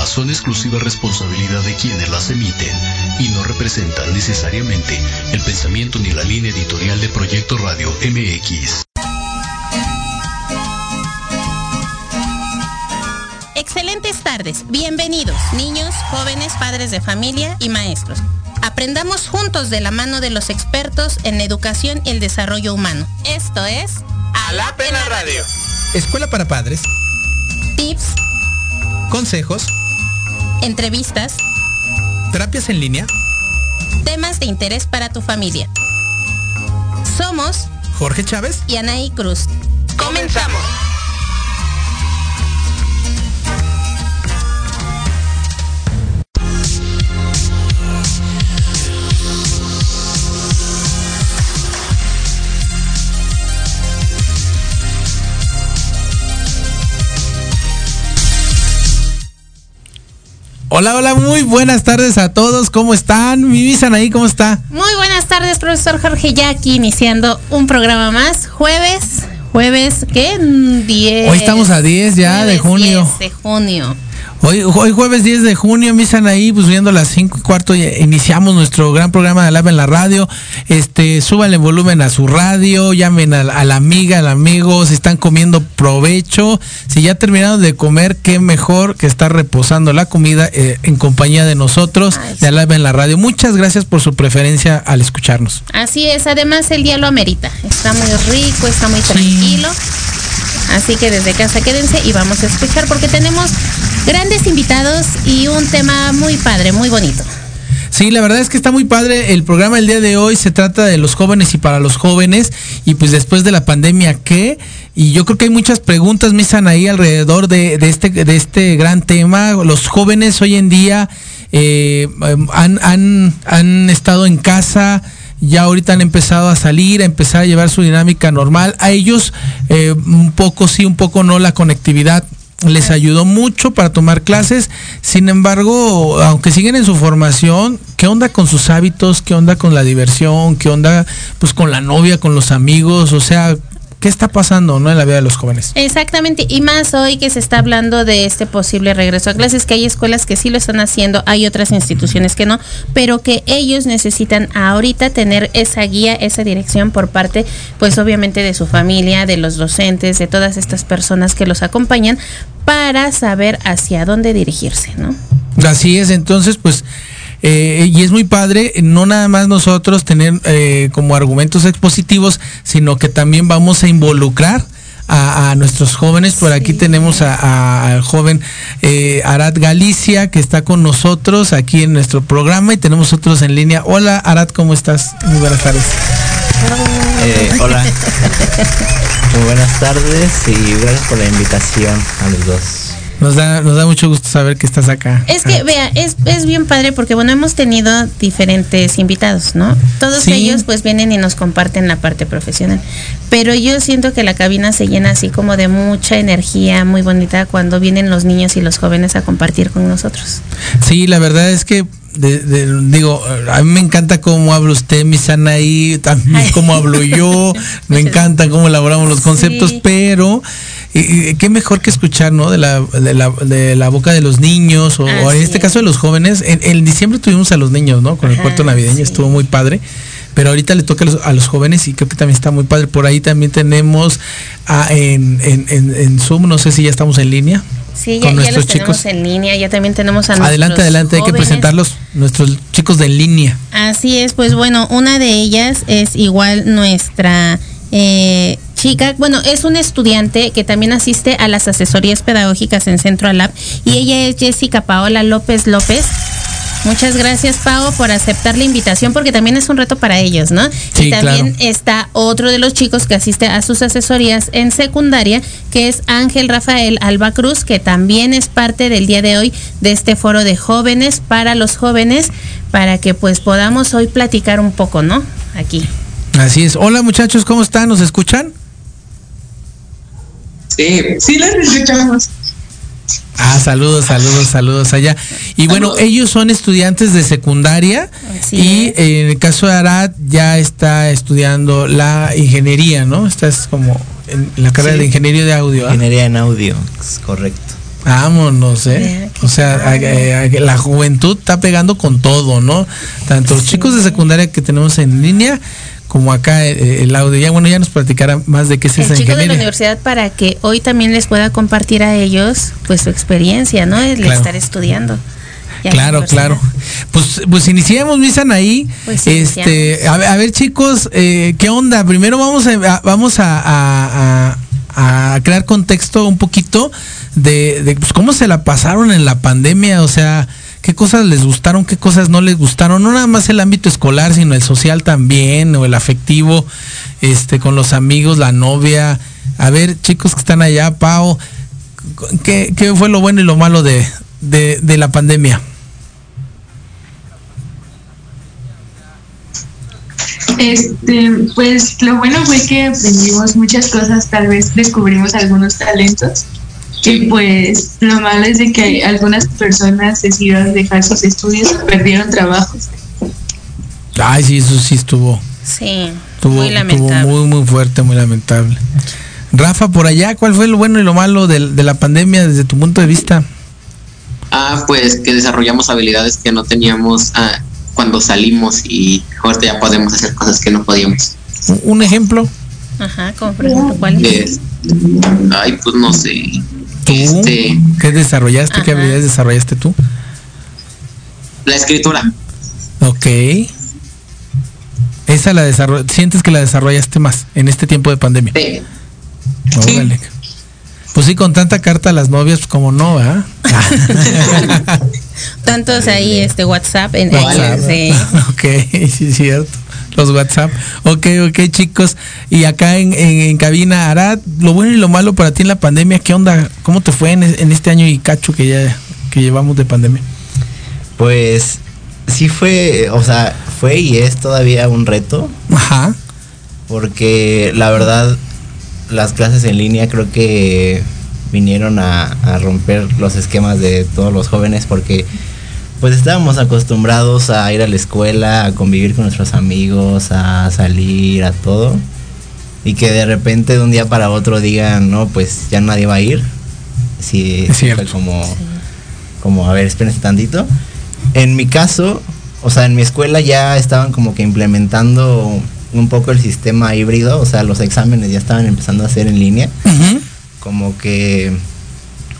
programa son exclusiva responsabilidad de quienes las emiten y no representan necesariamente el pensamiento ni la línea editorial de Proyecto Radio MX. Excelentes tardes, bienvenidos, niños, jóvenes, padres de familia y maestros. Aprendamos juntos de la mano de los expertos en educación y el desarrollo humano. Esto es A la Pena Radio. Escuela para padres. Tips consejos, entrevistas, terapias en línea, temas de interés para tu familia. Somos Jorge Chávez y Anaí Cruz. Comenzamos. Hola, hola, muy buenas tardes a todos. ¿Cómo están? Mi visan ahí, ¿cómo está? Muy buenas tardes, profesor Jorge. Ya aquí iniciando un programa más. Jueves, jueves, ¿qué? 10. Hoy estamos a 10 ya de junio. 10 de junio. Hoy, hoy jueves 10 de junio, empiezan ahí, pues viendo las 5 y cuarto, iniciamos nuestro gran programa de Lava en la radio. Este, súbanle volumen a su radio, llamen a, la amiga, al amigo, si están comiendo provecho. Si ya terminaron de comer, qué mejor que estar reposando la comida eh, en compañía de nosotros, de Alaba en la radio. Muchas gracias por su preferencia al escucharnos. Así es, además el día lo amerita. Está muy rico, está muy tranquilo. Así que desde casa quédense y vamos a escuchar porque tenemos grandes invitados y un tema muy padre, muy bonito. Sí, la verdad es que está muy padre. El programa del día de hoy se trata de los jóvenes y para los jóvenes. Y pues después de la pandemia, ¿qué? Y yo creo que hay muchas preguntas, Misan, ahí alrededor de, este, de este gran tema. Los jóvenes hoy en día eh, han, han, han estado en casa ya ahorita han empezado a salir, a empezar a llevar su dinámica normal. A ellos eh, un poco sí, un poco no la conectividad les ayudó mucho para tomar clases. Sin embargo, aunque siguen en su formación, ¿qué onda con sus hábitos? ¿Qué onda con la diversión? ¿Qué onda pues con la novia, con los amigos? O sea, ¿Qué está pasando ¿no? en la vida de los jóvenes? Exactamente, y más hoy que se está hablando de este posible regreso a clases, que hay escuelas que sí lo están haciendo, hay otras instituciones que no, pero que ellos necesitan ahorita tener esa guía, esa dirección por parte, pues obviamente de su familia, de los docentes, de todas estas personas que los acompañan, para saber hacia dónde dirigirse, ¿no? Así es, entonces pues eh, y es muy padre, no nada más nosotros tener eh, como argumentos expositivos, sino que también vamos a involucrar a, nuestros jóvenes. Por aquí tenemos al joven eh, Arad Galicia, que está con nosotros aquí en nuestro programa y tenemos otros en línea. Hola Arad, ¿cómo estás? Muy buenas tardes. hola. Muy buenas tardes y gracias por la invitación a los dos. Nos da, nos da mucho gusto saber que estás acá. Es que, ah. vea, es, es bien padre porque, bueno, hemos tenido diferentes invitados, ¿no? Todos ellos pues vienen y nos comparten la parte profesional. Pero yo siento que la cabina se llena así como de mucha energía muy bonita cuando vienen los niños y los jóvenes a compartir con nosotros. Sí, la verdad es que digo, a mí me encanta cómo habla usted, mi ahí, también cómo hablo yo, me encanta cómo elaboramos los conceptos, pero y, qué mejor que escuchar, ¿no? De la, de la, de la boca de los niños, o, en este caso de los jóvenes. En, diciembre tuvimos a los niños, ¿no? Con el puerto navideño, estuvo muy padre. Pero ahorita le toca a los, jóvenes y creo que también está muy padre. Por ahí también tenemos a, en, en, en Zoom, no sé si ya estamos en línea. Sí, ya, ya los tenemos en línea, ya también tenemos a Adelante, adelante, hay que presentarlos, nuestros chicos de en línea. Así es, pues bueno, una de ellas es igual nuestra eh, chica, bueno, es una estudiante que también asiste a las asesorías pedagógicas en Centro Alab y ella es Jessica Paola López López. Muchas gracias, Pau, por aceptar la invitación, porque también es un reto para ellos, ¿no? y también está otro de los chicos que asiste a sus asesorías en secundaria, que es Ángel Rafael Alba Cruz, que también es parte del día de hoy de este foro de jóvenes para los jóvenes, para que pues podamos hoy platicar un poco, ¿no? Aquí. Así es. Hola muchachos, ¿cómo están? ¿Nos escuchan? Sí, sí los escuchamos. Ah, saludos, saludos, saludos allá. Y bueno, ellos son estudiantes de secundaria y en el caso de Arad ya está estudiando la ingeniería, ¿no? Estás como en la carrera de ingeniería de audio. ¿ah? Ingeniería en audio, es correcto. Vámonos, ¿eh? O sea, la juventud está pegando con todo, ¿no? Tanto los chicos de secundaria que tenemos en línea como acá eh, eh, el audio. Ya bueno, ya nos platicará más de qué es el chico de la universidad para que hoy también les pueda compartir a ellos pues su experiencia, ¿no? El estar estudiando. Claro, claro. Pues, pues iniciamos, Misan, ahí. Pues este, a ver, chicos, eh, ¿qué onda? Primero vamos a, vamos a, a, crear contexto un poquito de, de pues, cómo se la pasaron en la pandemia, o sea, qué cosas les gustaron, qué cosas no les gustaron, no nada más el ámbito escolar, sino el social también, o el afectivo, este, con los amigos, la novia. A ver, chicos que están allá, Pau, ¿qué, fue lo bueno y lo malo de, de, la pandemia? Este, pues lo bueno fue que aprendimos muchas cosas, tal vez descubrimos algunos talentos y pues lo malo es de que algunas personas decidieron dejar sus estudios perdieron trabajos. Ay, sí, eso sí estuvo. Sí, muy lamentable. muy, muy fuerte, muy lamentable. Rafa, por allá, ¿cuál fue lo bueno y lo malo de, la pandemia desde tu punto de vista? Ah, pues que desarrollamos habilidades que no teníamos ah, cuando salimos y ahorita ya podemos hacer cosas que no podíamos. ¿Un ejemplo? Ajá, como por ejemplo, ¿cuál? ay, pues no sé. Este, ¿Qué desarrollaste? ¿Qué habilidades desarrollaste tú? La escritura. Ok. Esa la sientes que la desarrollaste más en este tiempo de pandemia. Sí. Pues sí, con tanta carta a las novias, pues como no, ¿ah? Tantos ahí, este WhatsApp en WhatsApp. sí. ok, sí es cierto. Los WhatsApp. Ok, ok, chicos. Y acá en, en, en cabina, Arad, lo bueno y lo malo para ti en la pandemia, ¿qué onda? ¿Cómo te fue en, en este año y cacho que ya que llevamos de pandemia? Pues sí fue, o sea, fue y es todavía un reto. Ajá. Porque la verdad, las clases en línea creo que vinieron a, a, romper los esquemas de todos los jóvenes porque pues estábamos acostumbrados a ir a la escuela, a convivir con nuestros amigos, a salir, a todo. Y que de repente de un día para otro digan, no, pues ya nadie va a ir. Sí, Es fue cierto. como, como, a ver, espérense tantito. En mi caso, o sea, en mi escuela ya estaban como que implementando un poco el sistema híbrido, o sea, los exámenes ya estaban empezando a hacer en línea. Como que,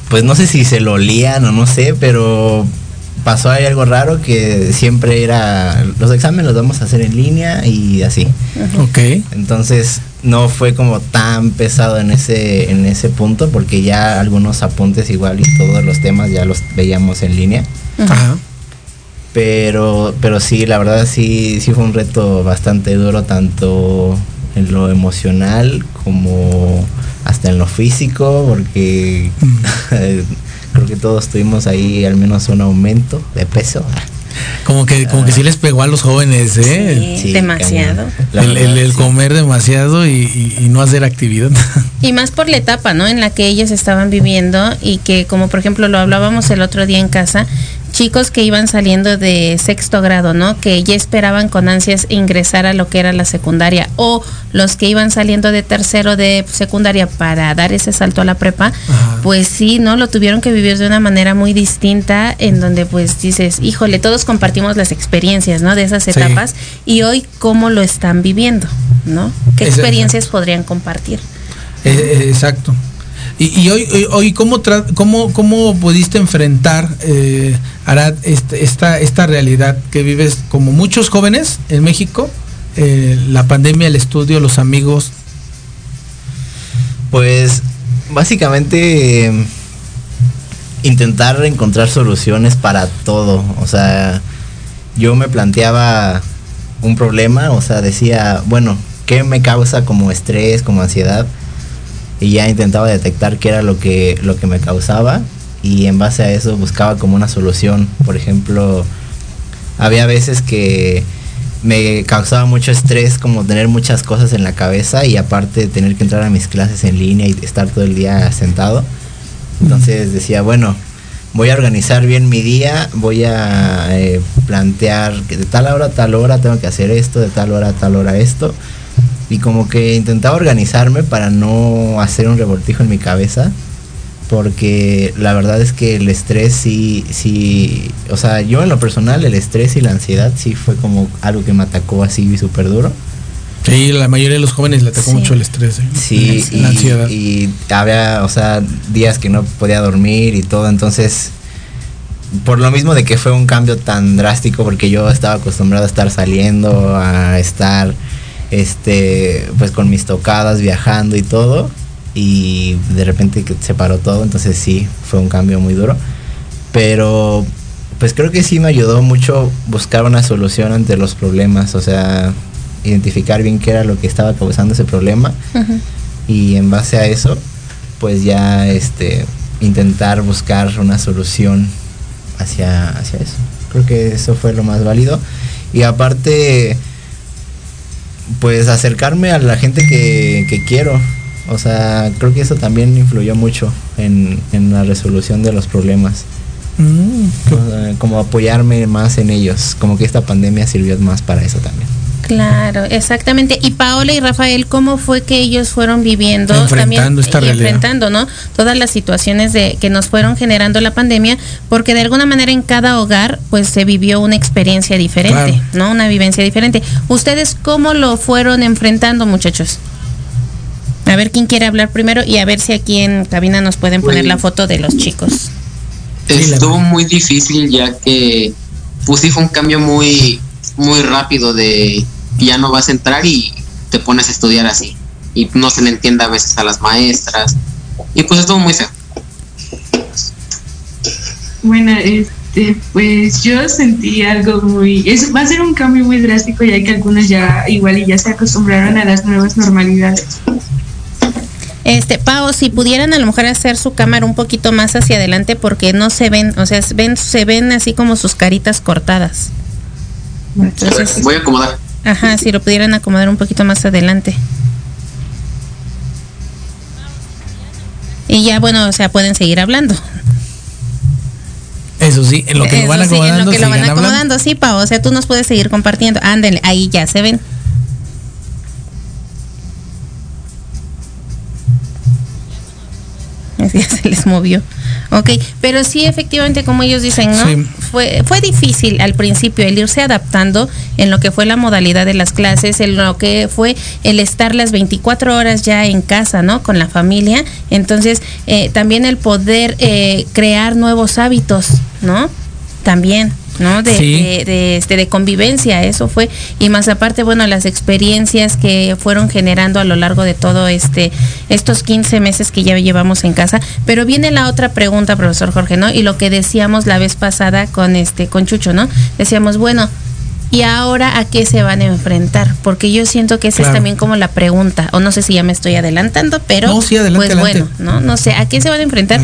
pues no sé si se lo olían o no sé, pero pasó ahí algo raro que siempre era, los exámenes los vamos a hacer en línea y así. Ok. Entonces no fue como tan pesado en ese, en ese punto porque ya algunos apuntes igual y todos los temas ya los veíamos en línea. Ajá. Pero, pero sí, la verdad sí, sí fue un reto bastante duro, tanto en lo emocional como hasta en lo físico, porque creo que todos tuvimos ahí al menos un aumento de peso. Como que, como que sí les pegó a los jóvenes, ¿eh? Sí, demasiado. El, comer demasiado y, y- y no hacer actividad. Y más por la etapa, ¿no? En la que ellos estaban viviendo y que, como por ejemplo lo hablábamos el otro día en casa, chicos que iban saliendo de sexto grado, ¿no? Que ya esperaban con ansias ingresar a lo que era la secundaria o los que iban saliendo de tercero de secundaria para dar ese salto a la prepa, Ajá. pues sí, ¿no? Lo tuvieron que vivir de una manera muy distinta en donde pues dices, híjole, todos compartimos las experiencias, ¿no? De esas Sí. etapas y hoy cómo lo están viviendo, ¿no? ¿Qué experiencias podrían compartir? Eh, eh, exacto. Y, hoy, hoy, ¿cómo, cómo, ¿cómo pudiste enfrentar, eh, Arad, este- esta, esta realidad que vives como muchos jóvenes en México? eh, la pandemia, el estudio, los amigos. Pues básicamente intentar encontrar soluciones para todo. O sea, yo me planteaba un problema, o sea, decía, bueno, ¿qué me causa como estrés, como ansiedad? Y ya intentaba detectar qué era lo que, lo que me causaba y en base a eso buscaba como una solución. Por ejemplo, había veces que me causaba mucho estrés como tener muchas cosas en la cabeza y aparte tener que entrar a mis clases en línea y estar todo el día sentado. Entonces decía, bueno, voy a organizar bien mi día, voy a eh, plantear que de tal hora a tal hora tengo que hacer esto, de tal hora a tal hora esto. Y como que intentaba organizarme para no hacer un revoltijo en mi cabeza. Porque la verdad es que el estrés sí, sí, o sea, yo en lo personal el estrés y la ansiedad sí fue como algo que me atacó así súper duro. Sí, la mayoría de los jóvenes le atacó Sí. mucho el estrés. ¿eh? Sí, la y, ansiedad. y había, o sea, días que no podía dormir y todo, entonces, por lo mismo de que fue un cambio tan drástico, porque yo estaba acostumbrado a estar saliendo, a estar, este, pues con mis tocadas, viajando y todo, y de repente que se paró todo, entonces sí, fue un cambio muy duro, pero pues creo que sí me ayudó mucho buscar una solución ante los problemas, o sea, identificar bien qué era lo que estaba causando ese problema. Y en base a eso pues ya este intentar buscar una solución hacia, hacia eso. Creo que eso fue lo más válido. Y aparte pues acercarme a la gente que, que quiero. O sea creo que eso también influyó mucho en, en la resolución de los problemas. Mm, qué- O sea, como apoyarme más en ellos. Como que esta pandemia sirvió más para eso también Claro, exactamente. Y Paola y Rafael, ¿cómo fue que ellos fueron viviendo Enfrentando esta y realidad. enfrentando, ¿no? Todas las situaciones de que nos fueron generando la pandemia, porque de alguna manera en cada hogar pues se vivió una experiencia diferente, Claro. ¿no? Una vivencia diferente. ¿Ustedes cómo lo fueron enfrentando, muchachos? A ver quién quiere hablar primero y a ver si aquí en cabina nos pueden poner Pues- la foto de los chicos. Estuvo muy difícil ya que pues sí fue un cambio muy muy rápido de ya no vas a entrar y te pones a estudiar así y no se le entiende a veces a las maestras y pues estuvo muy feo. Bueno, este, pues yo sentí algo muy, es, va a ser un cambio muy drástico ya que algunos ya igual y ya se acostumbraron a las nuevas normalidades. Este, Pau, si pudieran a lo mejor hacer su cámara un poquito más hacia adelante porque no se ven, o sea, ven, se ven así como sus caritas cortadas. Entonces, voy a acomodar. Ajá, si lo pudieran acomodar un poquito más adelante. Y ya, bueno, o sea, pueden seguir hablando. Eso sí, en lo que lo van Eso sí, acomodando. en lo que lo van hablando. acomodando, sí, Pau, o sea, tú nos puedes seguir compartiendo. Ándale, ahí ya se ven. Así ya se les movió. Ok, pero sí, efectivamente, como ellos dicen, ¿no? Sí. Fue, fue difícil al principio el irse adaptando en lo que fue la modalidad de las clases, en lo que fue el estar las 24 horas ya en casa, ¿no? Con la familia. Entonces, eh, también el poder eh, crear nuevos hábitos, ¿no? También. ¿No? De, Sí. de, de, este, de convivencia, eso fue. Y más aparte, bueno, las experiencias que fueron generando a lo largo de todo este, estos 15 meses que ya llevamos en casa. Pero viene la otra pregunta, profesor Jorge, ¿no? Y lo que decíamos la vez pasada con este, con Chucho, ¿no? Decíamos, bueno, ¿y ahora a qué se van a enfrentar? Porque yo siento que esa Claro. es también como la pregunta, o no sé si ya me estoy adelantando, pero No, sí, adelante, pues adelante. bueno, ¿no? No sé, ¿a qué se van a enfrentar?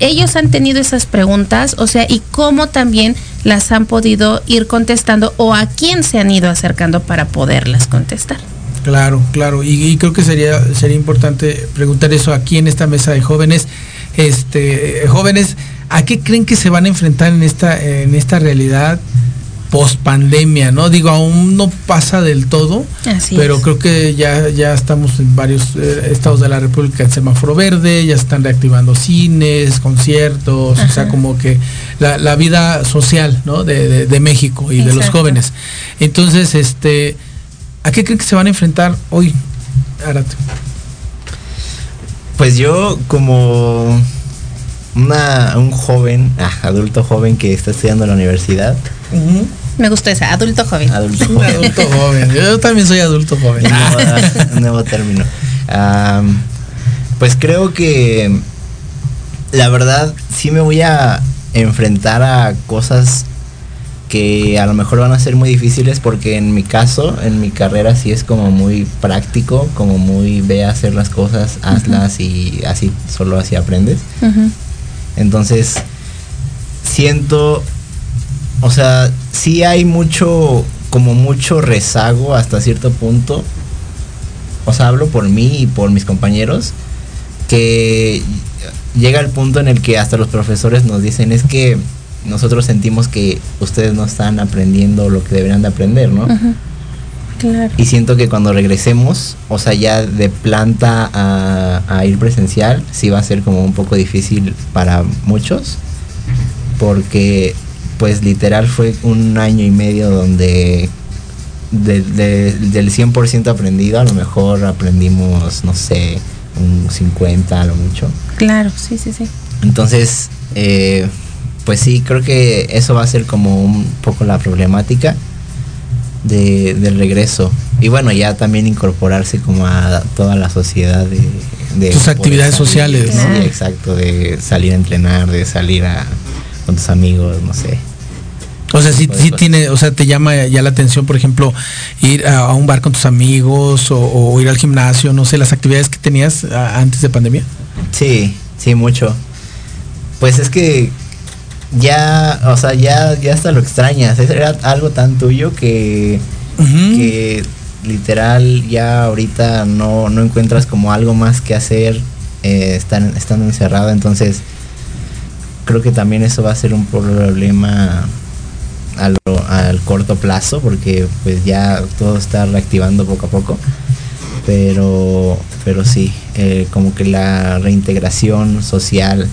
Ellos han tenido esas preguntas, o sea, y cómo también las han podido ir contestando o a quién se han ido acercando para poderlas contestar. Claro, claro. Y, creo que sería, sería importante preguntar eso aquí en esta mesa de jóvenes. Este, jóvenes, ¿a qué creen que se van a enfrentar en esta, en esta realidad post pandemia? ¿No? Digo, aún no pasa del todo, Así pero es. creo que ya, ya estamos en varios eh, estados de la República en semáforo verde, ya se están reactivando cines, conciertos, o sea, como que la, la vida social, ¿no? De, de- de México y de los jóvenes. Entonces, este, ¿a qué creen que se van a enfrentar hoy, Arate? Pues yo como una, un joven, ah, adulto joven que está estudiando en la universidad, Me gusta esa, adulto joven. adulto joven, adulto joven. Yo también soy adulto joven. nuevo, término. Pues creo que la verdad sí me voy a enfrentar a cosas que a lo mejor van a ser muy difíciles porque en mi caso, en mi carrera sí es como muy práctico, como muy ve a hacer las cosas, hazlas y así, solo así aprendes. Entonces, siento, o sea, sí hay mucho, como mucho rezago hasta cierto punto. O sea, hablo por mí y por mis compañeros, que llega el punto en el que hasta los profesores nos dicen, es que nosotros sentimos que ustedes no están aprendiendo lo que deberían de aprender, ¿no? Claro. Y siento que cuando regresemos, o sea, ya de planta a, a ir presencial, sí va a ser como un poco difícil para muchos, porque pues literal fue un año y medio donde de- de- del 100% aprendido, a lo mejor aprendimos, no sé, un 50 a lo mucho. Claro, sí, sí, sí. Entonces, eh, pues sí, creo que eso va a ser como un poco la problemática de, del regreso. Y bueno, ya también incorporarse como a toda la sociedad de... de Sus poder actividades salir, sociales, ¿no? Sí, exacto, de salir a entrenar, de salir a, con tus amigos, no sé. O sea, sí, sí tiene, o sea, te llama ya la atención, por ejemplo, ir a, un bar con tus amigos o, o ir al gimnasio, no sé, las actividades que tenías antes de pandemia. Sí, sí, mucho. Pues es que ya, o sea, ya, ya hasta lo extrañas. Era algo tan tuyo que... Que literal ya ahorita no, no encuentras como algo más que hacer eh, estando encerrado. Entonces creo que también eso va a ser un problema a lo- al corto plazo porque pues ya todo está reactivando poco a poco. Pero pero sí eh, como que la reintegración social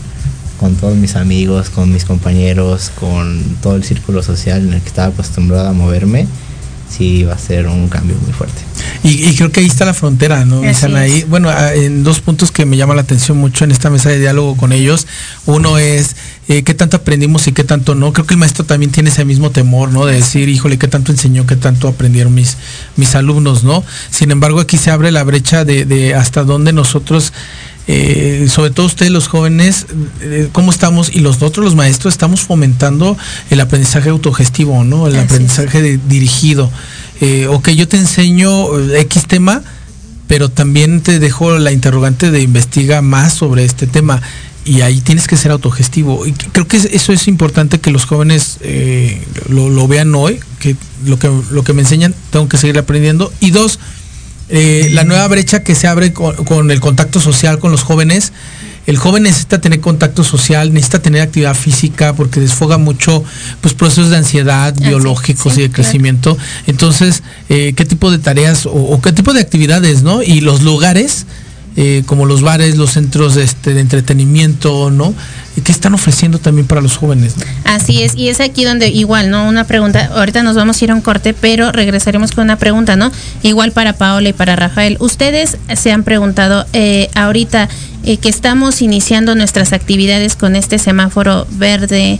con todos mis amigos con mis compañeros con todo el círculo social en el que estaba acostumbrado a moverme sí va a ser un cambio muy fuerte Y, y creo que ahí está la frontera, ¿no? Ahí. Bueno, ah, en dos puntos que me llama la atención mucho en esta mesa de diálogo con ellos. Uno es eh, qué tanto aprendimos y qué tanto no. Creo que el maestro también tiene ese mismo temor, ¿no? De decir, híjole, qué tanto enseñó, qué tanto aprendieron mis, mis alumnos, ¿no? Sin embargo, aquí se abre la brecha de, de hasta dónde nosotros eh, sobre todo ustedes los jóvenes, eh, cómo estamos y los otros los maestros estamos fomentando el aprendizaje autogestivo, ¿no? El aprendizaje dirigido. Eh, ok, yo te enseño X tema, pero también te dejo la interrogante de investiga más sobre este tema y ahí tienes que ser autogestivo. Y creo que eso es importante que los jóvenes lo, vean hoy, que lo, que lo que me enseñan tengo que seguir aprendiendo. Y dos, eh, la nueva brecha que se abre con, el contacto social con los jóvenes. El joven necesita tener contacto social, necesita tener actividad física porque desfoga mucho pues, procesos de ansiedad biológicos y de crecimiento. Entonces, eh, ¿qué tipo de tareas o, qué tipo de actividades, no? Y los lugares, eh, como los bares, los centros este, de entretenimiento, ¿no? ¿Qué están ofreciendo también para los jóvenes? Así es, y es aquí donde igual, ¿no? Una pregunta, ahorita nos vamos a ir a un corte, pero regresaremos con una pregunta, ¿no? Igual para Paola y para Rafael. Ustedes se han preguntado eh, ahorita eh, que estamos iniciando nuestras actividades con este semáforo verde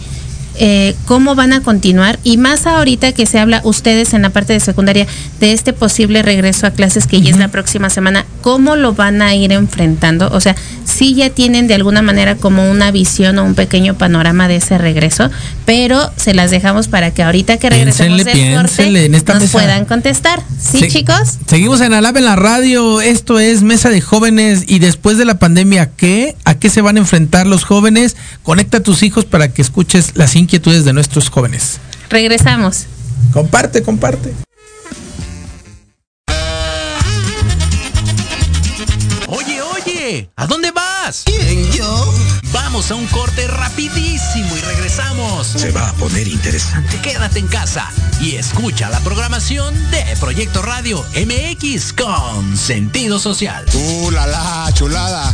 eh, cómo van a continuar y más ahorita que se habla ustedes en la parte de secundaria de este posible regreso a clases que ya es la próxima semana, ¿cómo lo van a ir enfrentando? O sea, si ya tienen de alguna manera como una visión o un pequeño panorama de ese regreso, pero se las dejamos para que ahorita que regresemos del corte nos puedan contestar. ¿Sí, chicos? Seguimos en Alab en la radio, esto es Mesa de Jóvenes y después de la pandemia, ¿qué? ¿A qué se van a enfrentar los jóvenes? Conecta a tus hijos para que escuches las inquietudes de nuestros jóvenes. Regresamos. Comparte, comparte. Oye, oye, ¿a dónde vas? ¿Quién, yo? Vamos a un corte rapidísimo y regresamos. Se va a poner interesante. Quédate en casa y escucha la programación de Proyecto Radio MX con sentido social. ¡Uh, la, la chulada!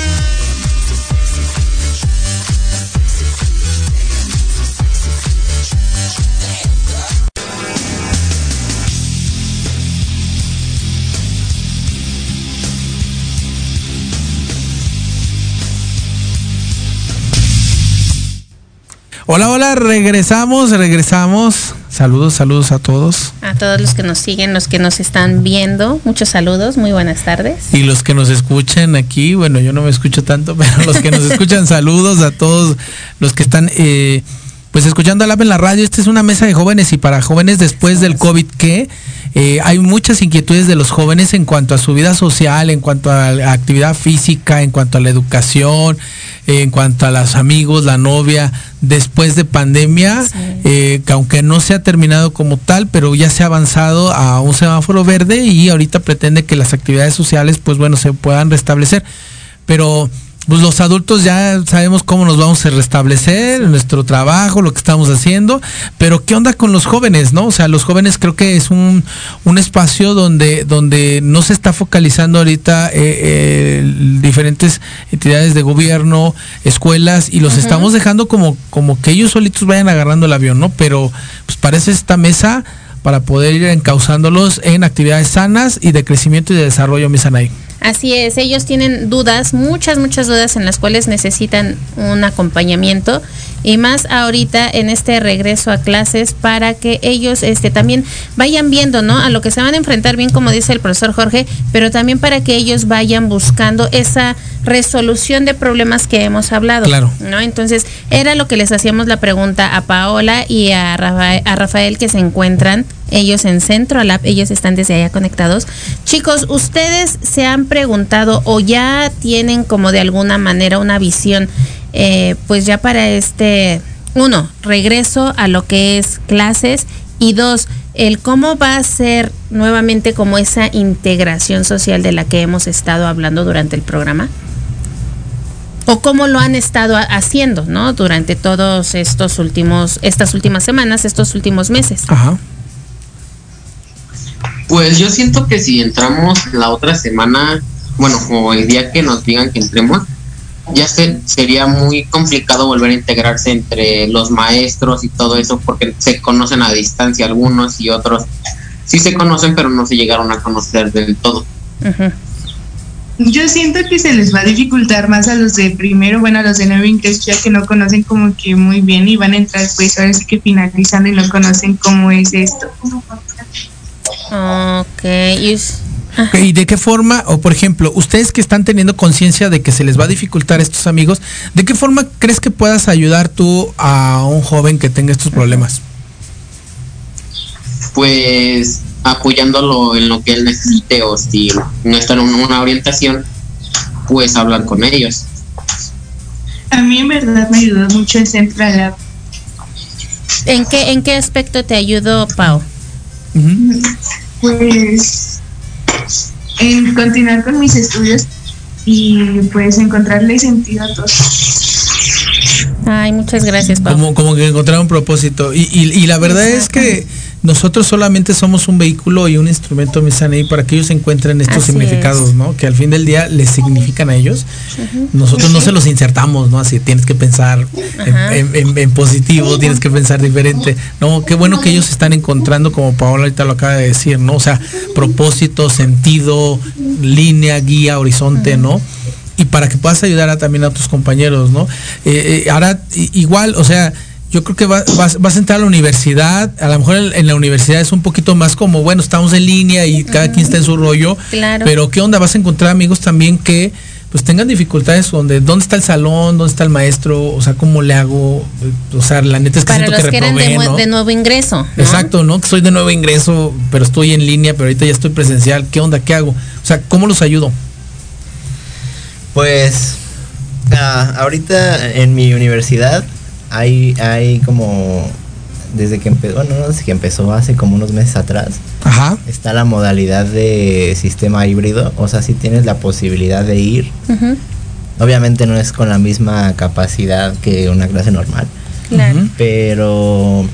Hola, hola, regresamos, regresamos. Saludos, saludos a todos. A todos los que nos siguen, los que nos están viendo, muchos saludos, muy buenas tardes. Y los que nos escuchan aquí, bueno, yo no me escucho tanto, pero los que nos escuchan, saludos a todos los que están eh, pues escuchando Alab en la radio. Esta es una mesa de jóvenes y para jóvenes después del COVID que eh, hay muchas inquietudes de los jóvenes en cuanto a su vida social, en cuanto a la actividad física, en cuanto a la educación, en cuanto a los amigos, la novia, después de pandemia, eh, que aunque no se ha terminado como tal, pero ya se ha avanzado a un semáforo verde y ahorita pretende que las actividades sociales, pues bueno, se puedan restablecer. Pero pues los adultos ya sabemos cómo nos vamos a restablecer, nuestro trabajo, lo que estamos haciendo, pero ¿qué onda con los jóvenes, no? O sea, los jóvenes creo que es un, un espacio donde, donde no se está focalizando ahorita eh, eh, diferentes entidades de gobierno, escuelas, y los estamos dejando como, como que ellos solitos vayan agarrando el avión, ¿no? Pero pues parece esta mesa para poder ir encauzándolos en actividades sanas y de crecimiento y de desarrollo, mi Sanaí. Así es, ellos tienen dudas, muchas, muchas dudas en las cuales necesitan un acompañamiento y más ahorita en este regreso a clases para que ellos este, también vayan viendo, ¿no? A lo que se van a enfrentar bien, como dice el profesor Jorge, pero también para que ellos vayan buscando esa resolución de problemas que hemos hablado. Claro. ¿no? Entonces, era lo que les hacíamos la pregunta a Paola y a Rafael, a Rafael que se encuentran ellos en Centro Lab, ellos están desde allá conectados. Chicos, ustedes se han preguntado o ya tienen como de alguna manera una visión, eh, pues ya para este, uno, regreso a lo que es clases y dos, el cómo va a ser nuevamente como esa integración social de la que hemos estado hablando durante el programa o cómo lo han estado haciendo, ¿no? Durante todos estos últimos, estas últimas semanas, estos últimos meses. Ajá. Pues yo siento que si entramos la otra semana, bueno, o el día que nos digan que entremos, ya se, sería muy complicado volver a integrarse entre los maestros y todo eso, porque se conocen a distancia algunos y otros sí se conocen, pero no se llegaron a conocer del todo. Yo siento que se les va a dificultar más a los de primero, bueno, a los de nuevo ingreso, ya que no conocen como que muy bien y van a entrar pues ahora sí que finalizando y no conocen cómo es esto. Ok. Y, Ok, ¿Y de qué forma, o por ejemplo, ustedes que están teniendo conciencia de que se les va a dificultar a estos amigos, ¿de qué forma crees que puedas ayudar tú a un joven que tenga estos problemas? Pues apoyándolo en lo que él necesite o si no está en una orientación, pues hablar con ellos. A mí en verdad me ayudó mucho el Central Lab. ¿En qué, ¿En qué aspecto te ayudó, Pau? Pues en continuar con mis estudios y pues encontrarle sentido a todo. Ay, muchas gracias, Pau. Como, como que encontrar un propósito. Y, y, y la verdad es que nosotros solamente somos un vehículo y un instrumento, mi Sanei, para que ellos encuentren estos Así significados, es. ¿no? Que al fin del día les significan a ellos. Nosotros no se los insertamos, ¿no? Así tienes que pensar en, positivo, tienes que pensar diferente. No, qué bueno que ellos están encontrando, como Paola ahorita lo acaba de decir, ¿no? O sea, propósito, sentido, línea, guía, horizonte, ¿no? Y para que puedas ayudar a, también a tus compañeros, ¿no? Eh, eh, ahora, igual, o sea, yo creo que va- vas, vas a entrar a la universidad, a lo mejor en, en la universidad es un poquito más como, bueno, estamos en línea y cada quien está en su rollo, Claro. pero ¿qué onda? Vas a encontrar amigos también que pues tengan dificultades donde, ¿dónde está el salón? ¿Dónde está el maestro? O sea, ¿cómo le hago? O sea, la neta es que Para siento los que que eran de, reprobé, mu- ¿no? de nuevo ingreso. ¿no? Exacto, ¿no? Que soy de nuevo ingreso, pero estoy en línea, pero ahorita ya estoy presencial. ¿Qué onda? ¿Qué hago? O sea, ¿cómo los ayudo? Pues ah, ahorita en mi universidad hay, hay como desde que empezó, bueno, no desde que empezó hace como unos meses atrás, Ajá. está la modalidad de sistema híbrido, o sea, si tienes la posibilidad de ir, obviamente no es con la misma capacidad que una clase normal, Claro. pero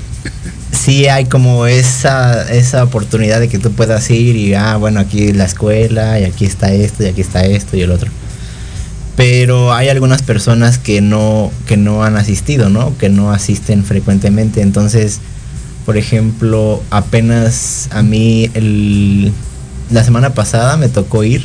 sí hay como esa, esa oportunidad de que tú puedas ir y, ah, bueno, aquí la escuela y aquí está esto y aquí está esto y el otro. Pero hay algunas personas que no, que no han asistido, ¿no? Que no asisten frecuentemente. Entonces, por ejemplo, apenas a mí el, la semana pasada me tocó ir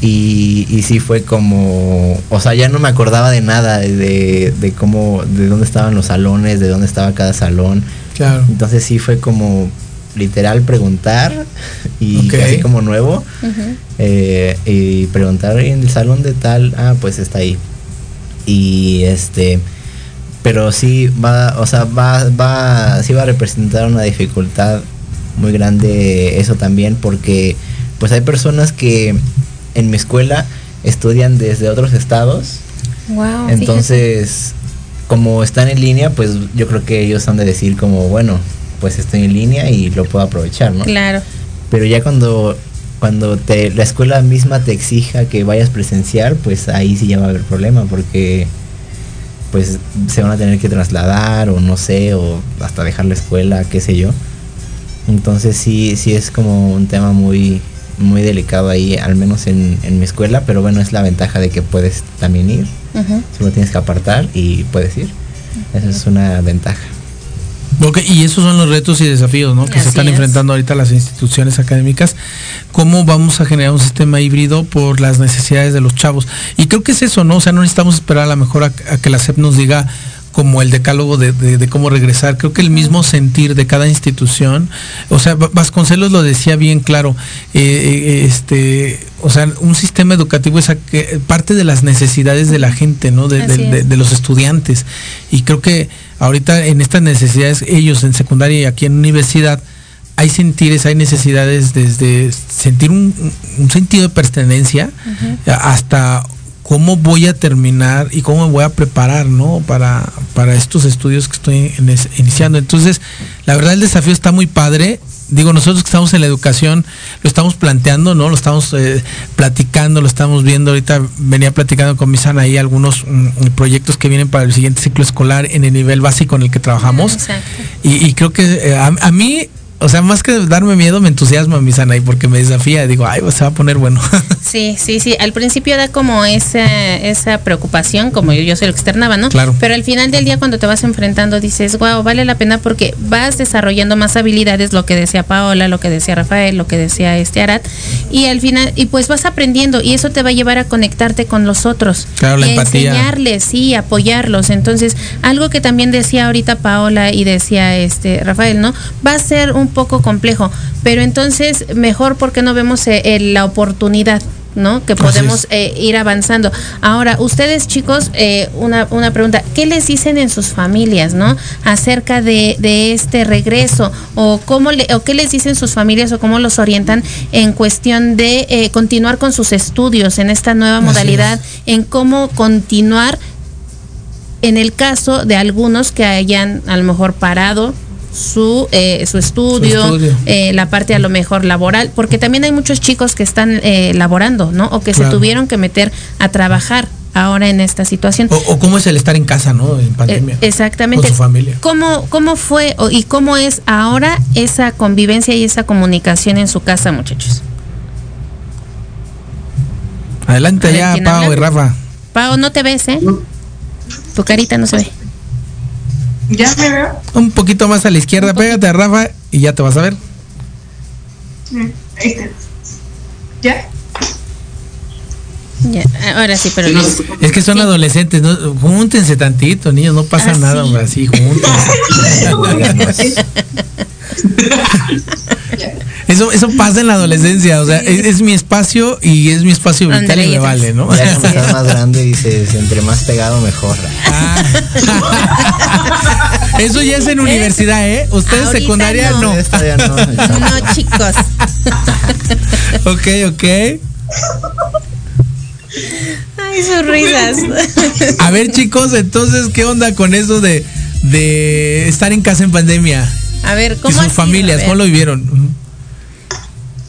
y, y sí fue como, o sea, ya no me acordaba de nada, de, de cómo, de dónde estaban los salones, de dónde estaba cada salón. Claro. Entonces sí fue como literal preguntar y Ok. así como nuevo eh, y preguntar en el salón de tal, ah, pues está ahí. Y este, pero sí va, o sea, va, va, sí va a representar una dificultad muy grande eso también, porque pues hay personas que en mi escuela estudian desde otros estados, Wow. entonces como están en línea, pues yo creo que ellos han de decir como, bueno, pues estoy en línea y lo puedo aprovechar, ¿no? Claro. Pero ya cuando cuando te, la escuela misma te exija que vayas presencial, pues ahí sí ya va a haber problema porque pues se van a tener que trasladar o no sé, o hasta dejar la escuela, qué sé yo. Entonces sí, sí es como un tema muy, muy delicado ahí, al menos en, en mi escuela, pero bueno, es la ventaja de que puedes también ir, solo tienes que apartar y puedes ir. Esa es una ventaja. Y esos son los retos y desafíos ¿no? que Así se están es. enfrentando ahorita las instituciones académicas. ¿Cómo vamos a generar un sistema híbrido por las necesidades de los chavos? Y creo que es eso, ¿no? O sea, no necesitamos esperar a lo mejor a, a que la SEP nos diga como el decálogo de, de- de cómo regresar. Creo que el mismo sentir de cada institución, o sea, Va- Vasconcelos lo decía bien claro, eh, eh, este, o sea, un sistema educativo es que- parte de las necesidades de la gente, ¿no? De los estudiantes. Y creo que ahorita en estas necesidades, ellos en secundaria y aquí en universidad, hay sentires, hay necesidades desde sentir un, un sentido de pertenencia hasta cómo voy a terminar y cómo me voy a preparar, ¿no? Para, para estos estudios que estoy en- iniciando. Entonces, la verdad el desafío está muy padre. Digo, nosotros que estamos en la educación, lo estamos planteando, ¿no? Lo estamos eh, platicando, lo estamos viendo. Ahorita venía platicando con mis ahí algunos mm, proyectos que vienen para el siguiente ciclo escolar en el nivel básico en el que trabajamos. Exacto. Y, y creo que eh, a, a mí, o sea, más que darme miedo, me entusiasma mi Sanaí porque me desafía. Digo, ay, pues, se va a poner bueno. Sí, sí, sí. Al principio da como esa, esa preocupación, como yo, yo soy lo externaba, ¿no? Claro. Pero al final del día, cuando te vas enfrentando, dices, wow, vale la pena porque vas desarrollando más habilidades, lo que decía Paola, lo que decía Rafael, lo que decía este Arat, y al final, y pues vas aprendiendo, y eso te va a llevar a conectarte con los otros. Claro, la empatía. enseñarles, sí, apoyarlos. Entonces, algo que también decía ahorita Paola y decía este Rafael, ¿no? Va a ser un poco complejo, pero entonces mejor porque no vemos eh, eh, la oportunidad. ¿no? Que podemos eh, ir avanzando. Ahora, ustedes chicos, eh, una, una pregunta, ¿qué les dicen en sus familias, ¿no? Acerca de, de este regreso o cómo le, o qué les dicen sus familias o cómo los orientan en cuestión de eh, continuar con sus estudios en esta nueva Así modalidad, en cómo continuar en el caso de algunos que hayan a lo mejor parado su, eh, su estudio, Su estudio. eh, la parte a lo mejor laboral, porque también hay muchos chicos que están eh, laborando, ¿no? O que Claro. se tuvieron que meter a trabajar ahora en esta situación. O, o cómo es el estar en casa, ¿no? En pandemia. Eh, exactamente. Con su familia. ¿Cómo, ¿Cómo fue o- y cómo es ahora esa convivencia y esa comunicación en su casa, muchachos? Adelante ver, ya, ¿quién Pau habla? y Rafa. Pao, no te ves, ¿eh? Tu carita no se ve. ¿Ya me veo? Un poquito más a la izquierda, pégate a Rafa y ya te vas a ver. Mm, Ahí está. ¿Ya? Ya, ahora sí, pero... Es que son adolescentes, ¿no? Júntense tantito, niños, no pasa Ah, nada, sí. hombre, así, júntense. Eso, eso pasa en la adolescencia, o sea, es, es mi espacio y es mi espacio vital y me vale. ¿no? Ya cuando estás más grande dices, entre más pegado mejor. Eso ya es en universidad, ¿eh? Ustedes Ahorita secundaria no. no. Ustedes todavía no. No, chicos. Ok, ok. Ay, sus risas. A ver, chicos, entonces, ¿qué onda con eso de, de estar en casa en pandemia? A ver, Y ¿cómo ha sus familias. ¿cómo lo vivieron?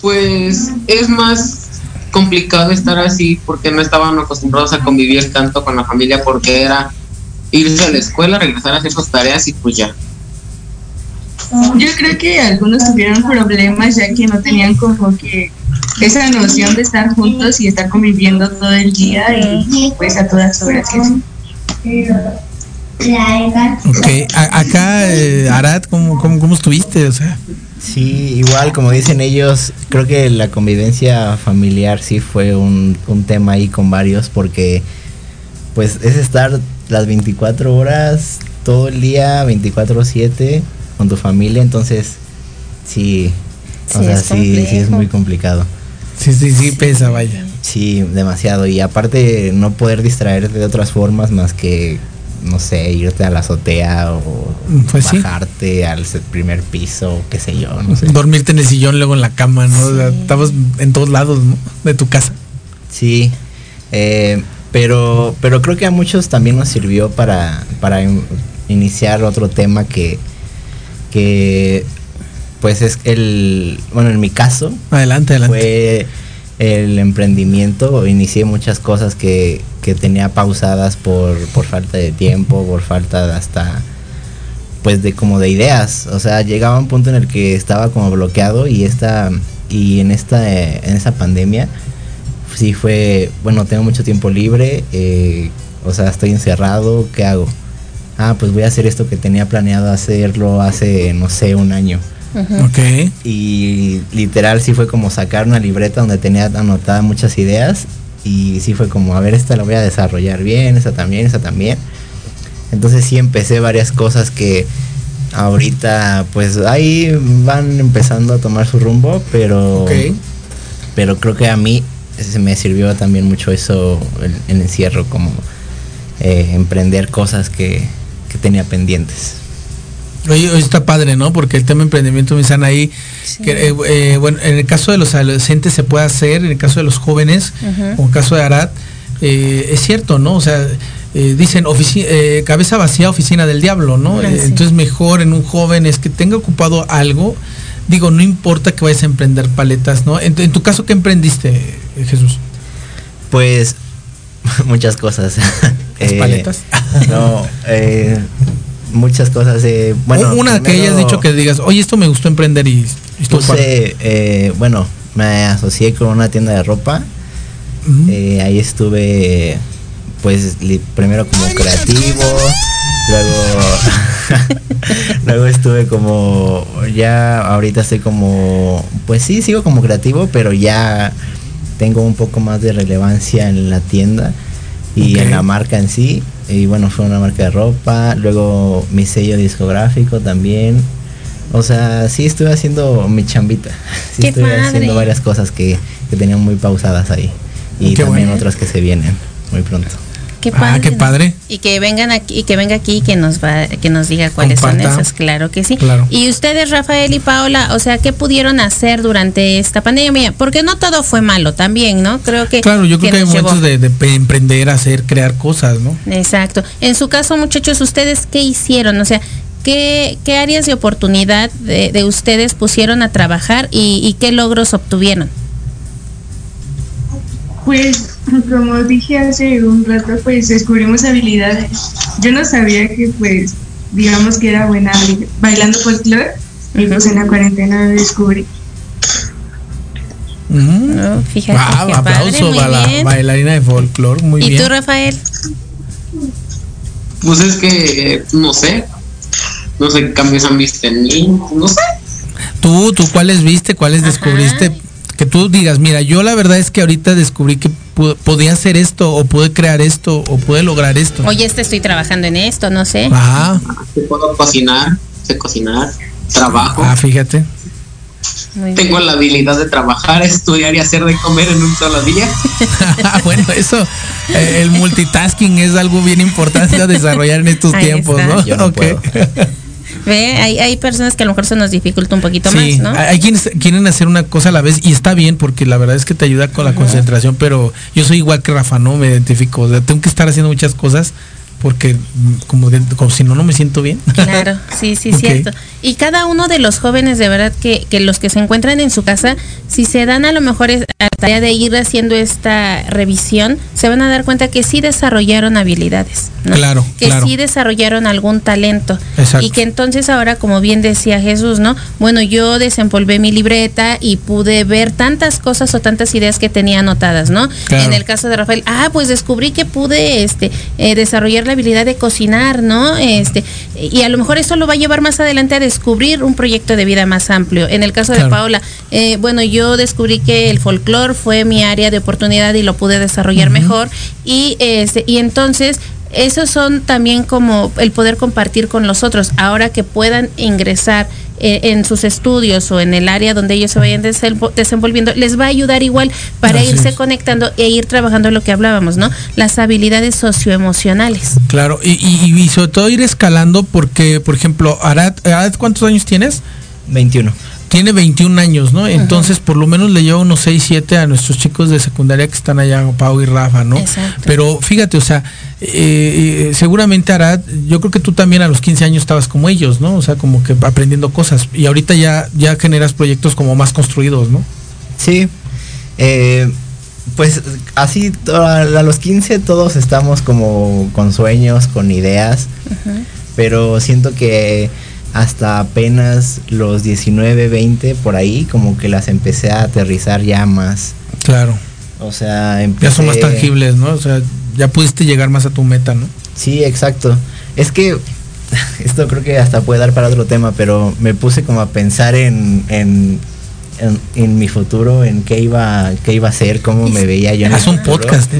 Pues es más complicado estar así porque no estaban acostumbrados a convivir tanto con la familia porque era irse a la escuela, regresar a hacer sus tareas y pues ya. Yo creo que algunos tuvieron problemas ya que no tenían como que esa noción de estar juntos y estar conviviendo todo el día y pues a todas horas. Ok, a- acá, eh, Arad, ¿cómo, cómo, cómo estuviste? O sea, Sí, igual como dicen ellos, creo que la convivencia familiar sí fue un, un tema ahí con varios porque pues es estar las 24 horas todo el día, 24/7 con tu familia, entonces sí, o Sí, sea, es sí, sí es muy complicado. Sí, sí, sí, pesa, vaya. Sí, demasiado. Y aparte no poder distraerte de otras formas más que, no sé, irte a la azotea o Pues sí. bajarte al primer piso, qué sé yo, no sé. Dormirte en el sillón, luego en la cama, ¿no? O sea, estabas en todos lados, ¿no? De tu casa. Sí, eh, pero, pero creo que a muchos también nos sirvió para, para in- iniciar otro tema que, que pues es el, bueno, en mi caso Adelante, adelante. fue el emprendimiento, inicié muchas cosas que, que tenía pausadas por, por falta de tiempo, por falta de hasta pues de como de ideas, o sea, llegaba un punto en el que estaba como bloqueado y esta y en esta en esa pandemia sí fue, bueno, tengo mucho tiempo libre, eh, o sea, estoy encerrado, ¿qué hago? Ah, pues voy a hacer esto que tenía planeado hacerlo hace, no sé, un año. Ok. Y literal sí fue como sacar una libreta donde tenía anotadas muchas ideas y sí fue como, a ver, esta la voy a desarrollar bien, esta también, esta también. Entonces sí empecé varias cosas que ahorita pues ahí van empezando a tomar su rumbo, pero pero creo que a mí se me sirvió también mucho eso el, el encierro como eh, emprender cosas que, que tenía pendientes. Oye, oye, está padre, ¿no? Porque el tema emprendimiento me están ahí. que, eh, eh, bueno, en el caso de los adolescentes se puede hacer, en el caso de los jóvenes, Ujú. o en el caso de Arad, eh, es cierto, ¿no? O sea, eh, dicen ofici- eh, cabeza vacía, oficina del diablo, ¿no? Ah, Eh, sí. Entonces mejor en un joven es que tenga ocupado algo. Digo, no importa que vayas a emprender paletas, ¿no? En, en tu caso, ¿qué emprendiste, Jesús? Pues muchas cosas. ¿Las Eh, paletas? No, eh, muchas cosas. eh, bueno, Una que hayas primero dicho que digas, oye, esto me gustó emprender y, y estuvo padre". Puse, eh, bueno, me asocié con una tienda de ropa. Eh, ahí estuve, pues, li- primero como creativo, luego, luego estuve como, ya ahorita estoy como, pues sí, sigo como creativo, pero ya tengo un poco más de relevancia en la tienda y en la marca en sí. Y bueno, fue una marca de ropa, luego mi sello discográfico también. O sea, sí estuve haciendo mi chambita. Sí Qué estuve padre. haciendo varias cosas que, que tenían muy pausadas ahí. Y Qué también bueno. otras que se vienen muy pronto. Qué Ah, padre. qué ¿no? padre. Y que vengan aquí, y que venga aquí y que nos va, que nos diga cuáles Comparta. son esas, claro que sí. Claro. Y ustedes, Rafael y Paola, o sea, ¿qué pudieron hacer durante esta pandemia? Porque no todo fue malo también, ¿no? Creo que. Claro, yo creo que hay momentos de, emprender, hacer, crear cosas, ¿no? Exacto. En su caso, muchachos, ¿ustedes qué hicieron? O sea, ¿qué, qué áreas de oportunidad de, de ustedes pusieron a trabajar y, y qué logros obtuvieron? Pues, como dije hace un rato, pues descubrimos habilidades. Yo no sabía que, pues, digamos que era buena bail- bailando folclore, y pues en la cuarentena lo descubrí. No, fíjate. Ah, qué aplauso padre, muy para la bailarina de folclore, muy ¿Y bien. tú, Rafael? Pues es que, no sé. No sé qué cambios han visto en mí. No sé. Tú, tú, ¿cuáles viste? ¿Cuáles descubriste? Que tú digas, mira, yo la verdad es que ahorita descubrí que podía hacer esto, o pude crear esto, o pude lograr esto. Oye, este estoy trabajando en esto, no sé. Ah, Puedo cocinar, sé cocinar, trabajo. ah, fíjate. Muy bien. Tengo la habilidad de trabajar, estudiar y hacer de comer en un solo día. bueno, eso, eh, el multitasking es algo bien importante a desarrollar en estos Ahí tiempos, está. ¿no? Yo no Ok. puedo. Ve, hay, hay personas que a lo mejor se nos dificulta un poquito Sí, más, ¿no? hay quienes quieren hacer una cosa a la vez y está bien porque la verdad es que te ayuda con la concentración, pero yo soy igual que Rafa, no me identifico, o sea, tengo que estar haciendo muchas cosas porque mm, como, como si no, no me siento bien. Claro, sí, sí, Ok. cierto. Y cada uno de los jóvenes, de verdad, que, que los que se encuentran en su casa, si se dan a lo mejor a la tarea de ir haciendo esta revisión, se van a dar cuenta que sí desarrollaron habilidades, ¿no? Claro, Que claro. sí desarrollaron algún talento. Exacto. Y que entonces ahora, como bien decía Jesús, ¿no? Bueno, yo desempolvé mi libreta y pude ver tantas cosas o tantas ideas que tenía anotadas, ¿no? Claro. En el caso de Rafael, ah, pues descubrí que pude este eh, desarrollar la habilidad de cocinar, ¿no? Este, y a lo mejor eso lo va a llevar más adelante a descubrir un proyecto de vida más amplio. En el caso Claro. de Paola, eh, bueno, yo descubrí que el folclore fue mi área de oportunidad y lo pude desarrollar mejor. Y este, y entonces esos son también como el poder compartir con los otros. Ahora que puedan ingresar eh, en sus estudios o en el área donde ellos se vayan desenvolviendo, les va a ayudar igual para irse conectando e ir trabajando lo que hablábamos, ¿no? Las habilidades socioemocionales. Claro, y, y, sobre todo ir escalando porque, por ejemplo, Arad, Arad ¿cuántos años tienes? 21 tiene 21 años, ¿no? Entonces, por lo menos le lleva unos 6, 7 a nuestros chicos de secundaria que están allá, Pau y Rafa, ¿no? Exacto. Pero fíjate, o sea, eh, eh, seguramente Arad, yo creo que tú también a los 15 años estabas como ellos, ¿no? O sea, como que aprendiendo cosas. Y ahorita ya, ya generas proyectos como más construidos, ¿no? Sí. Eh, pues así a los 15 todos estamos como con sueños, con ideas, pero siento que hasta apenas los 19, 20 por ahí, como que las empecé a aterrizar ya más. Claro. O sea, empecé... Ya son más tangibles, ¿no? O sea, ya pudiste llegar más a tu meta, ¿no? Sí, exacto. Es que esto creo que hasta puede dar para otro tema, pero me puse como a pensar en, en, en, mi futuro, en qué iba, qué iba a ser, cómo me veía yo. Haz un podcast.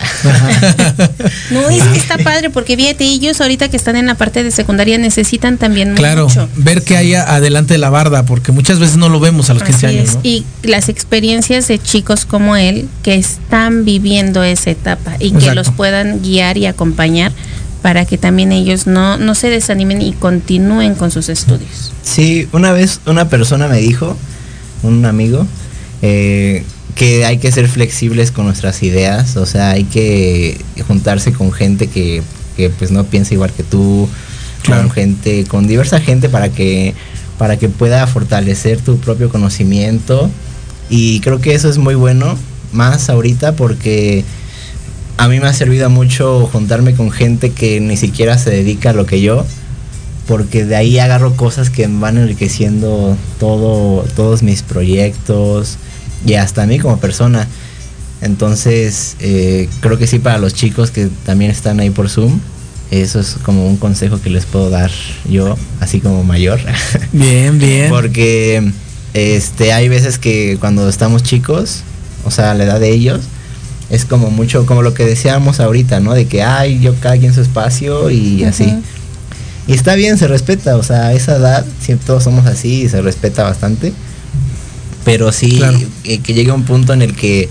no, es que está padre porque fíjate, ellos ahorita que están en la parte de secundaria necesitan también claro, ver qué hay adelante de la barda, porque muchas veces no lo vemos a los 15 años. Y las experiencias de chicos como él que están viviendo esa etapa y que los puedan guiar y acompañar para que también ellos no, no se desanimen y continúen con sus estudios. Sí, una vez una persona me dijo, un amigo, eh, que hay que ser flexibles con nuestras ideas, o sea, hay que juntarse con gente que, pues no piensa igual que tú, con gente, con diversa gente para que, para que pueda fortalecer tu propio conocimiento. Y creo que eso es muy bueno, más ahorita porque a mí me ha servido mucho juntarme con gente que ni siquiera se dedica a lo que yo, porque de ahí agarro cosas que van enriqueciendo todo, todos mis proyectos y hasta a mí como persona. Entonces, eh, creo que sí para los chicos que también están ahí por Zoom, eso es como un consejo que les puedo dar yo, así como mayor. Bien, bien. Porque este hay veces que cuando estamos chicos, o sea, la edad de ellos, es como mucho, como lo que decíamos ahorita, ¿no? De que, ay, yo cada quien su espacio y así. Y está bien, se respeta, o sea, a esa edad, siempre todos somos así y se respeta bastante pero sí eh, que llegue un punto en el que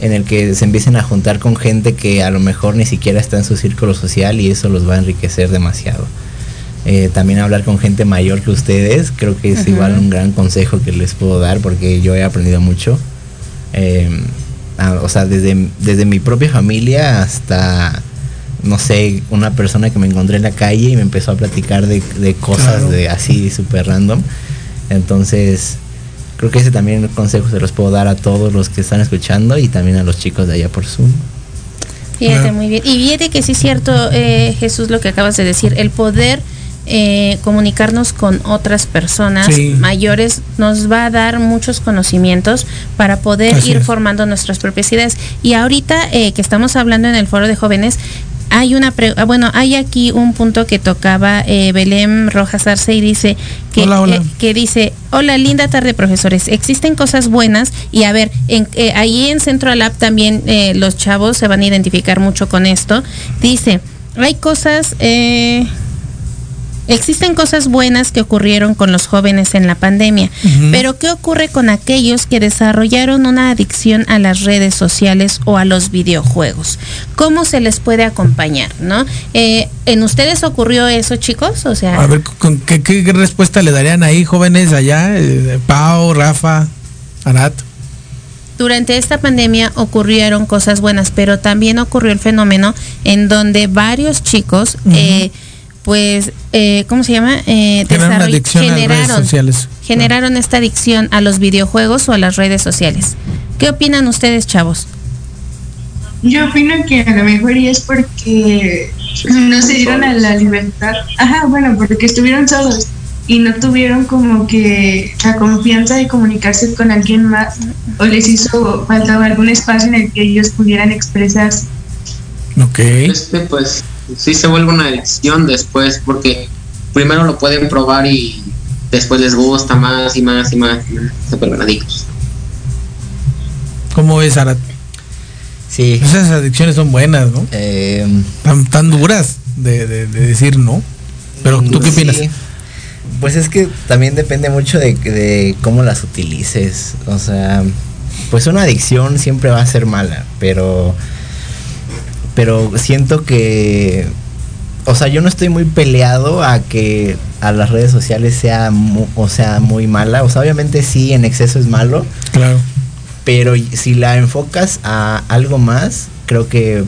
en el que se empiecen a juntar con gente que a lo mejor ni siquiera está en su círculo social y eso los va a enriquecer demasiado. Eh, también hablar con gente mayor que ustedes, creo que es igual un gran consejo que les puedo dar porque yo he aprendido mucho. Eh, o sea, desde, desde mi propia familia hasta, no sé, una persona que me encontré en la calle y me empezó a platicar de, cosas de así súper random. Entonces, creo que ese también consejo se los puedo dar a todos los que están escuchando y también a los chicos de allá por Zoom. Fíjate, muy bien. Y fíjate que sí es cierto, eh, Jesús, lo que acabas de decir, el poder eh, comunicarnos con otras personas mayores nos va a dar muchos conocimientos para poder ir formando nuestras propias ideas. Y ahorita eh, que estamos hablando en el foro de jóvenes, hay una ah, bueno hay aquí un punto que tocaba eh, Belén Rojas Arce y dice que, eh, que dice hola linda tarde profesores. Existen cosas buenas y a ver en, eh, ahí en Centro Lab también los chavos se van a identificar mucho con esto. Dice hay cosas Existen cosas buenas que ocurrieron con los jóvenes en la pandemia, pero ¿qué ocurre con aquellos que desarrollaron una adicción a las redes sociales o a los videojuegos? ¿Cómo se les puede acompañar? ¿no? Eh, ¿En ustedes ocurrió eso, chicos? O sea, a ver, qué, respuesta le darían ahí, jóvenes allá? Eh, Pau, Rafa, Arat. Durante esta pandemia ocurrieron cosas buenas, pero también ocurrió el fenómeno en donde varios chicos pues, eh, ¿cómo se llama? Eh, generaron, generaron esta adicción a los videojuegos o a las redes sociales. ¿Qué opinan ustedes, chavos? Yo opino que a lo mejor es porque no se dieron a la libertad. Ajá, bueno, porque estuvieron solos y no tuvieron como que la confianza de comunicarse con alguien más o les hizo faltaba algún espacio en el que ellos pudieran expresarse. Ok. Este, pues sí se vuelve una adicción después porque primero lo pueden probar y después les gusta más y más y más, se vuelven adictos. ¿Cómo ves, Arat? Sí. Esas adicciones son buenas, ¿no? Eh, tan, tan duras de, de- de decir no. Pero tú qué sí. opinas? Pues es que también depende mucho de, de cómo las utilices. O sea, pues una adicción siempre va a ser mala, pero pero siento que o sea, yo no estoy muy peleado a que a las redes sociales sea mu- o sea muy mala. O sea, obviamente sí en exceso es malo, Claro. pero si la enfocas a algo más, creo que,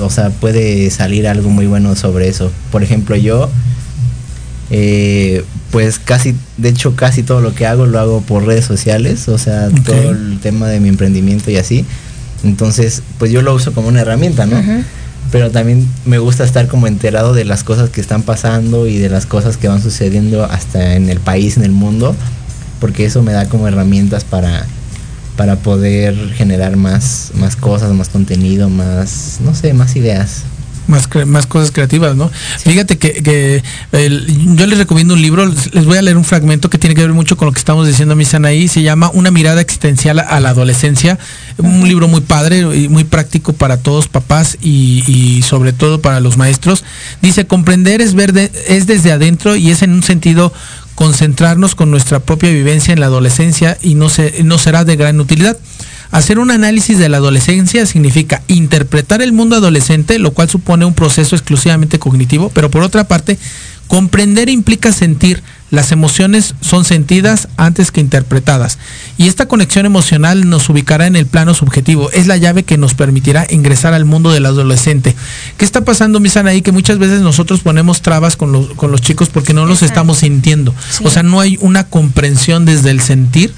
o sea, puede salir algo muy bueno sobre eso. Por ejemplo, yo, eh, pues casi, de hecho, casi todo lo que hago lo hago por redes sociales, o sea, todo el tema de mi emprendimiento y así. Entonces, pues yo lo uso como una herramienta, ¿no? Pero también me gusta estar como enterado de las cosas que están pasando y de las cosas que van sucediendo hasta en el país, en el mundo, porque eso me da como herramientas para, para poder generar más, más cosas, más contenido, más, no sé, más ideas. Más, más cosas creativas, ¿no? Fíjate que, que el- yo les recomiendo un libro, les voy a leer un fragmento que tiene que ver mucho con lo que estamos diciendo, mi ahí, se llama Una mirada existencial a la adolescencia, un libro muy padre y muy práctico para todos papás y, y sobre todo para los maestros. Dice, comprender es ver de- es desde adentro y es en un sentido concentrarnos con nuestra propia vivencia en la adolescencia y no, se, no será de gran utilidad. Hacer un análisis de la adolescencia significa interpretar el mundo adolescente, lo cual supone un proceso exclusivamente cognitivo, pero por otra parte, comprender implica sentir. Las emociones son sentidas antes que interpretadas. Y esta conexión emocional nos ubicará en el plano subjetivo. Es la llave que nos permitirá ingresar al mundo del adolescente. ¿Qué está pasando, Misan, ahí? Que muchas veces nosotros ponemos trabas con los, con los chicos porque no los Exacto. estamos sintiendo. Sí. O sea, no hay una comprensión desde el sentir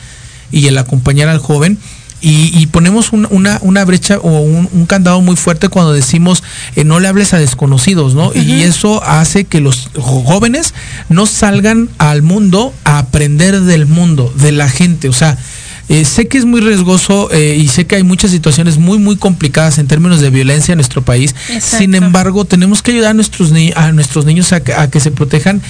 y el acompañar al joven. Y, y ponemos un- una, una brecha o un, un candado muy fuerte cuando decimos eh, no le hables a desconocidos, ¿no? Y eso hace que los jóvenes no salgan al mundo a aprender del mundo, de la gente. O sea, eh, sé que es muy riesgoso eh, y sé que hay muchas situaciones muy, muy complicadas en términos de violencia en nuestro país. Exacto. Sin embargo, tenemos que ayudar a nuestros, ni- a nuestros niños a que, a que se protejan.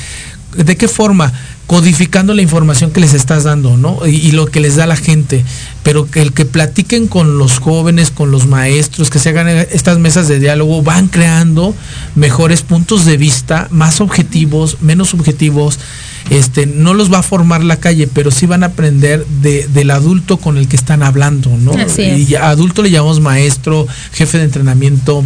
¿De qué forma? Codificando la información que les estás dando, ¿no? Y, y lo que les da la gente. Pero que el que platiquen con los jóvenes, con los maestros, que se hagan estas mesas de diálogo, van creando mejores puntos de vista, más objetivos, menos subjetivos. Este, no los va a formar la calle, pero sí van a aprender de- del adulto con el que están hablando, ¿no? Así es. Y adulto le llamamos maestro, jefe de entrenamiento,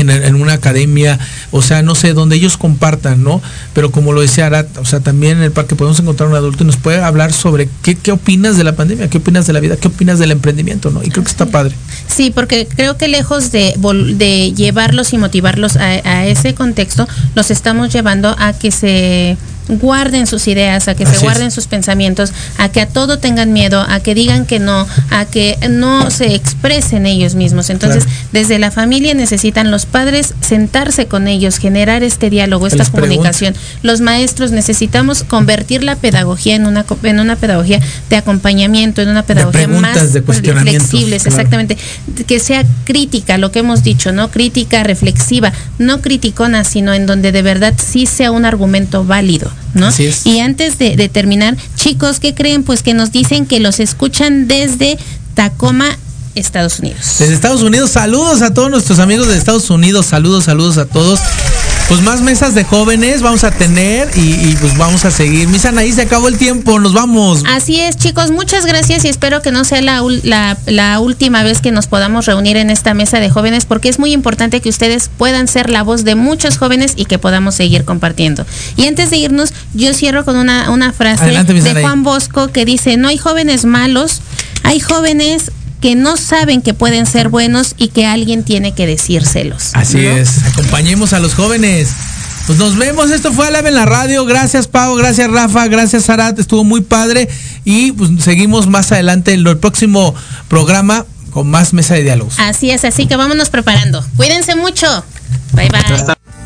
en, en una academia, o sea, no sé, donde ellos compartan, ¿no? Pero como lo decía Arat, o sea, también en el parque podemos encontrar un adulto y nos puede hablar sobre qué, qué opinas de la pandemia, qué opinas de la vida, qué opinas del emprendimiento, ¿no? Y creo que está padre. Sí, porque creo que lejos de, de llevarlos y motivarlos a, a ese contexto, los estamos llevando a que se guarden sus ideas, a que Así se es. guarden sus pensamientos, a que a todo tengan miedo, a que digan que no, a que no se expresen ellos mismos. Entonces, Claro. desde la familia necesitan los padres sentarse con ellos, generar este diálogo, esta les comunicación. Los maestros necesitamos convertir la pedagogía en una en una pedagogía de acompañamiento, en una pedagogía más de cuestionamientos, flexibles, claro. exactamente que sea crítica, lo que hemos dicho, ¿no? Crítica reflexiva, no criticona, sino en donde de verdad sí sea un argumento válido, ¿no? Así es. Y antes de, de terminar, chicos, ¿qué creen? Pues que nos dicen que los escuchan desde Tacoma, Estados Unidos. Desde Estados Unidos, saludos a todos nuestros amigos de Estados Unidos, saludos, saludos a todos. Pues más mesas de jóvenes vamos a tener y, y, pues vamos a seguir. Misan, ahí se acabó el tiempo, nos vamos. Así es, chicos, muchas gracias y espero que no sea la, la, la última vez que nos podamos reunir en esta mesa de jóvenes porque es muy importante que ustedes puedan ser la voz de muchos jóvenes y que podamos seguir compartiendo. Y antes de irnos, yo cierro con una, una frase Adelante, de. Juan Bosco que dice, no hay jóvenes malos, hay jóvenes que no saben que pueden ser buenos y que alguien tiene que decírselos. Así ¿no? es, acompañemos a los jóvenes. Pues nos vemos, esto fue Alab en la radio. Gracias Pau, gracias Rafa, gracias Arat, estuvo muy padre. Y pues seguimos más adelante en el próximo programa con más mesa de diálogos. Así es, así que vámonos preparando. Cuídense mucho. Bye bye.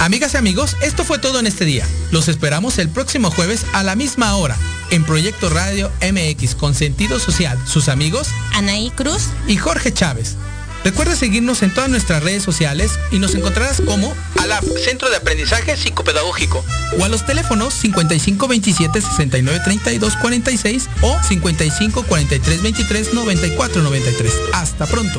Amigas y amigos, esto fue todo en este día. Los esperamos el próximo jueves a la misma hora en Proyecto Radio MX con sentido social. Sus amigos Anaí Cruz. y Jorge Chávez. Recuerda seguirnos en todas nuestras redes sociales y nos encontrarás como ALAP, Centro de Aprendizaje Psicopedagógico, o a los teléfonos 55 27 69 32 46 o 55 43 23 94 93. Hasta pronto.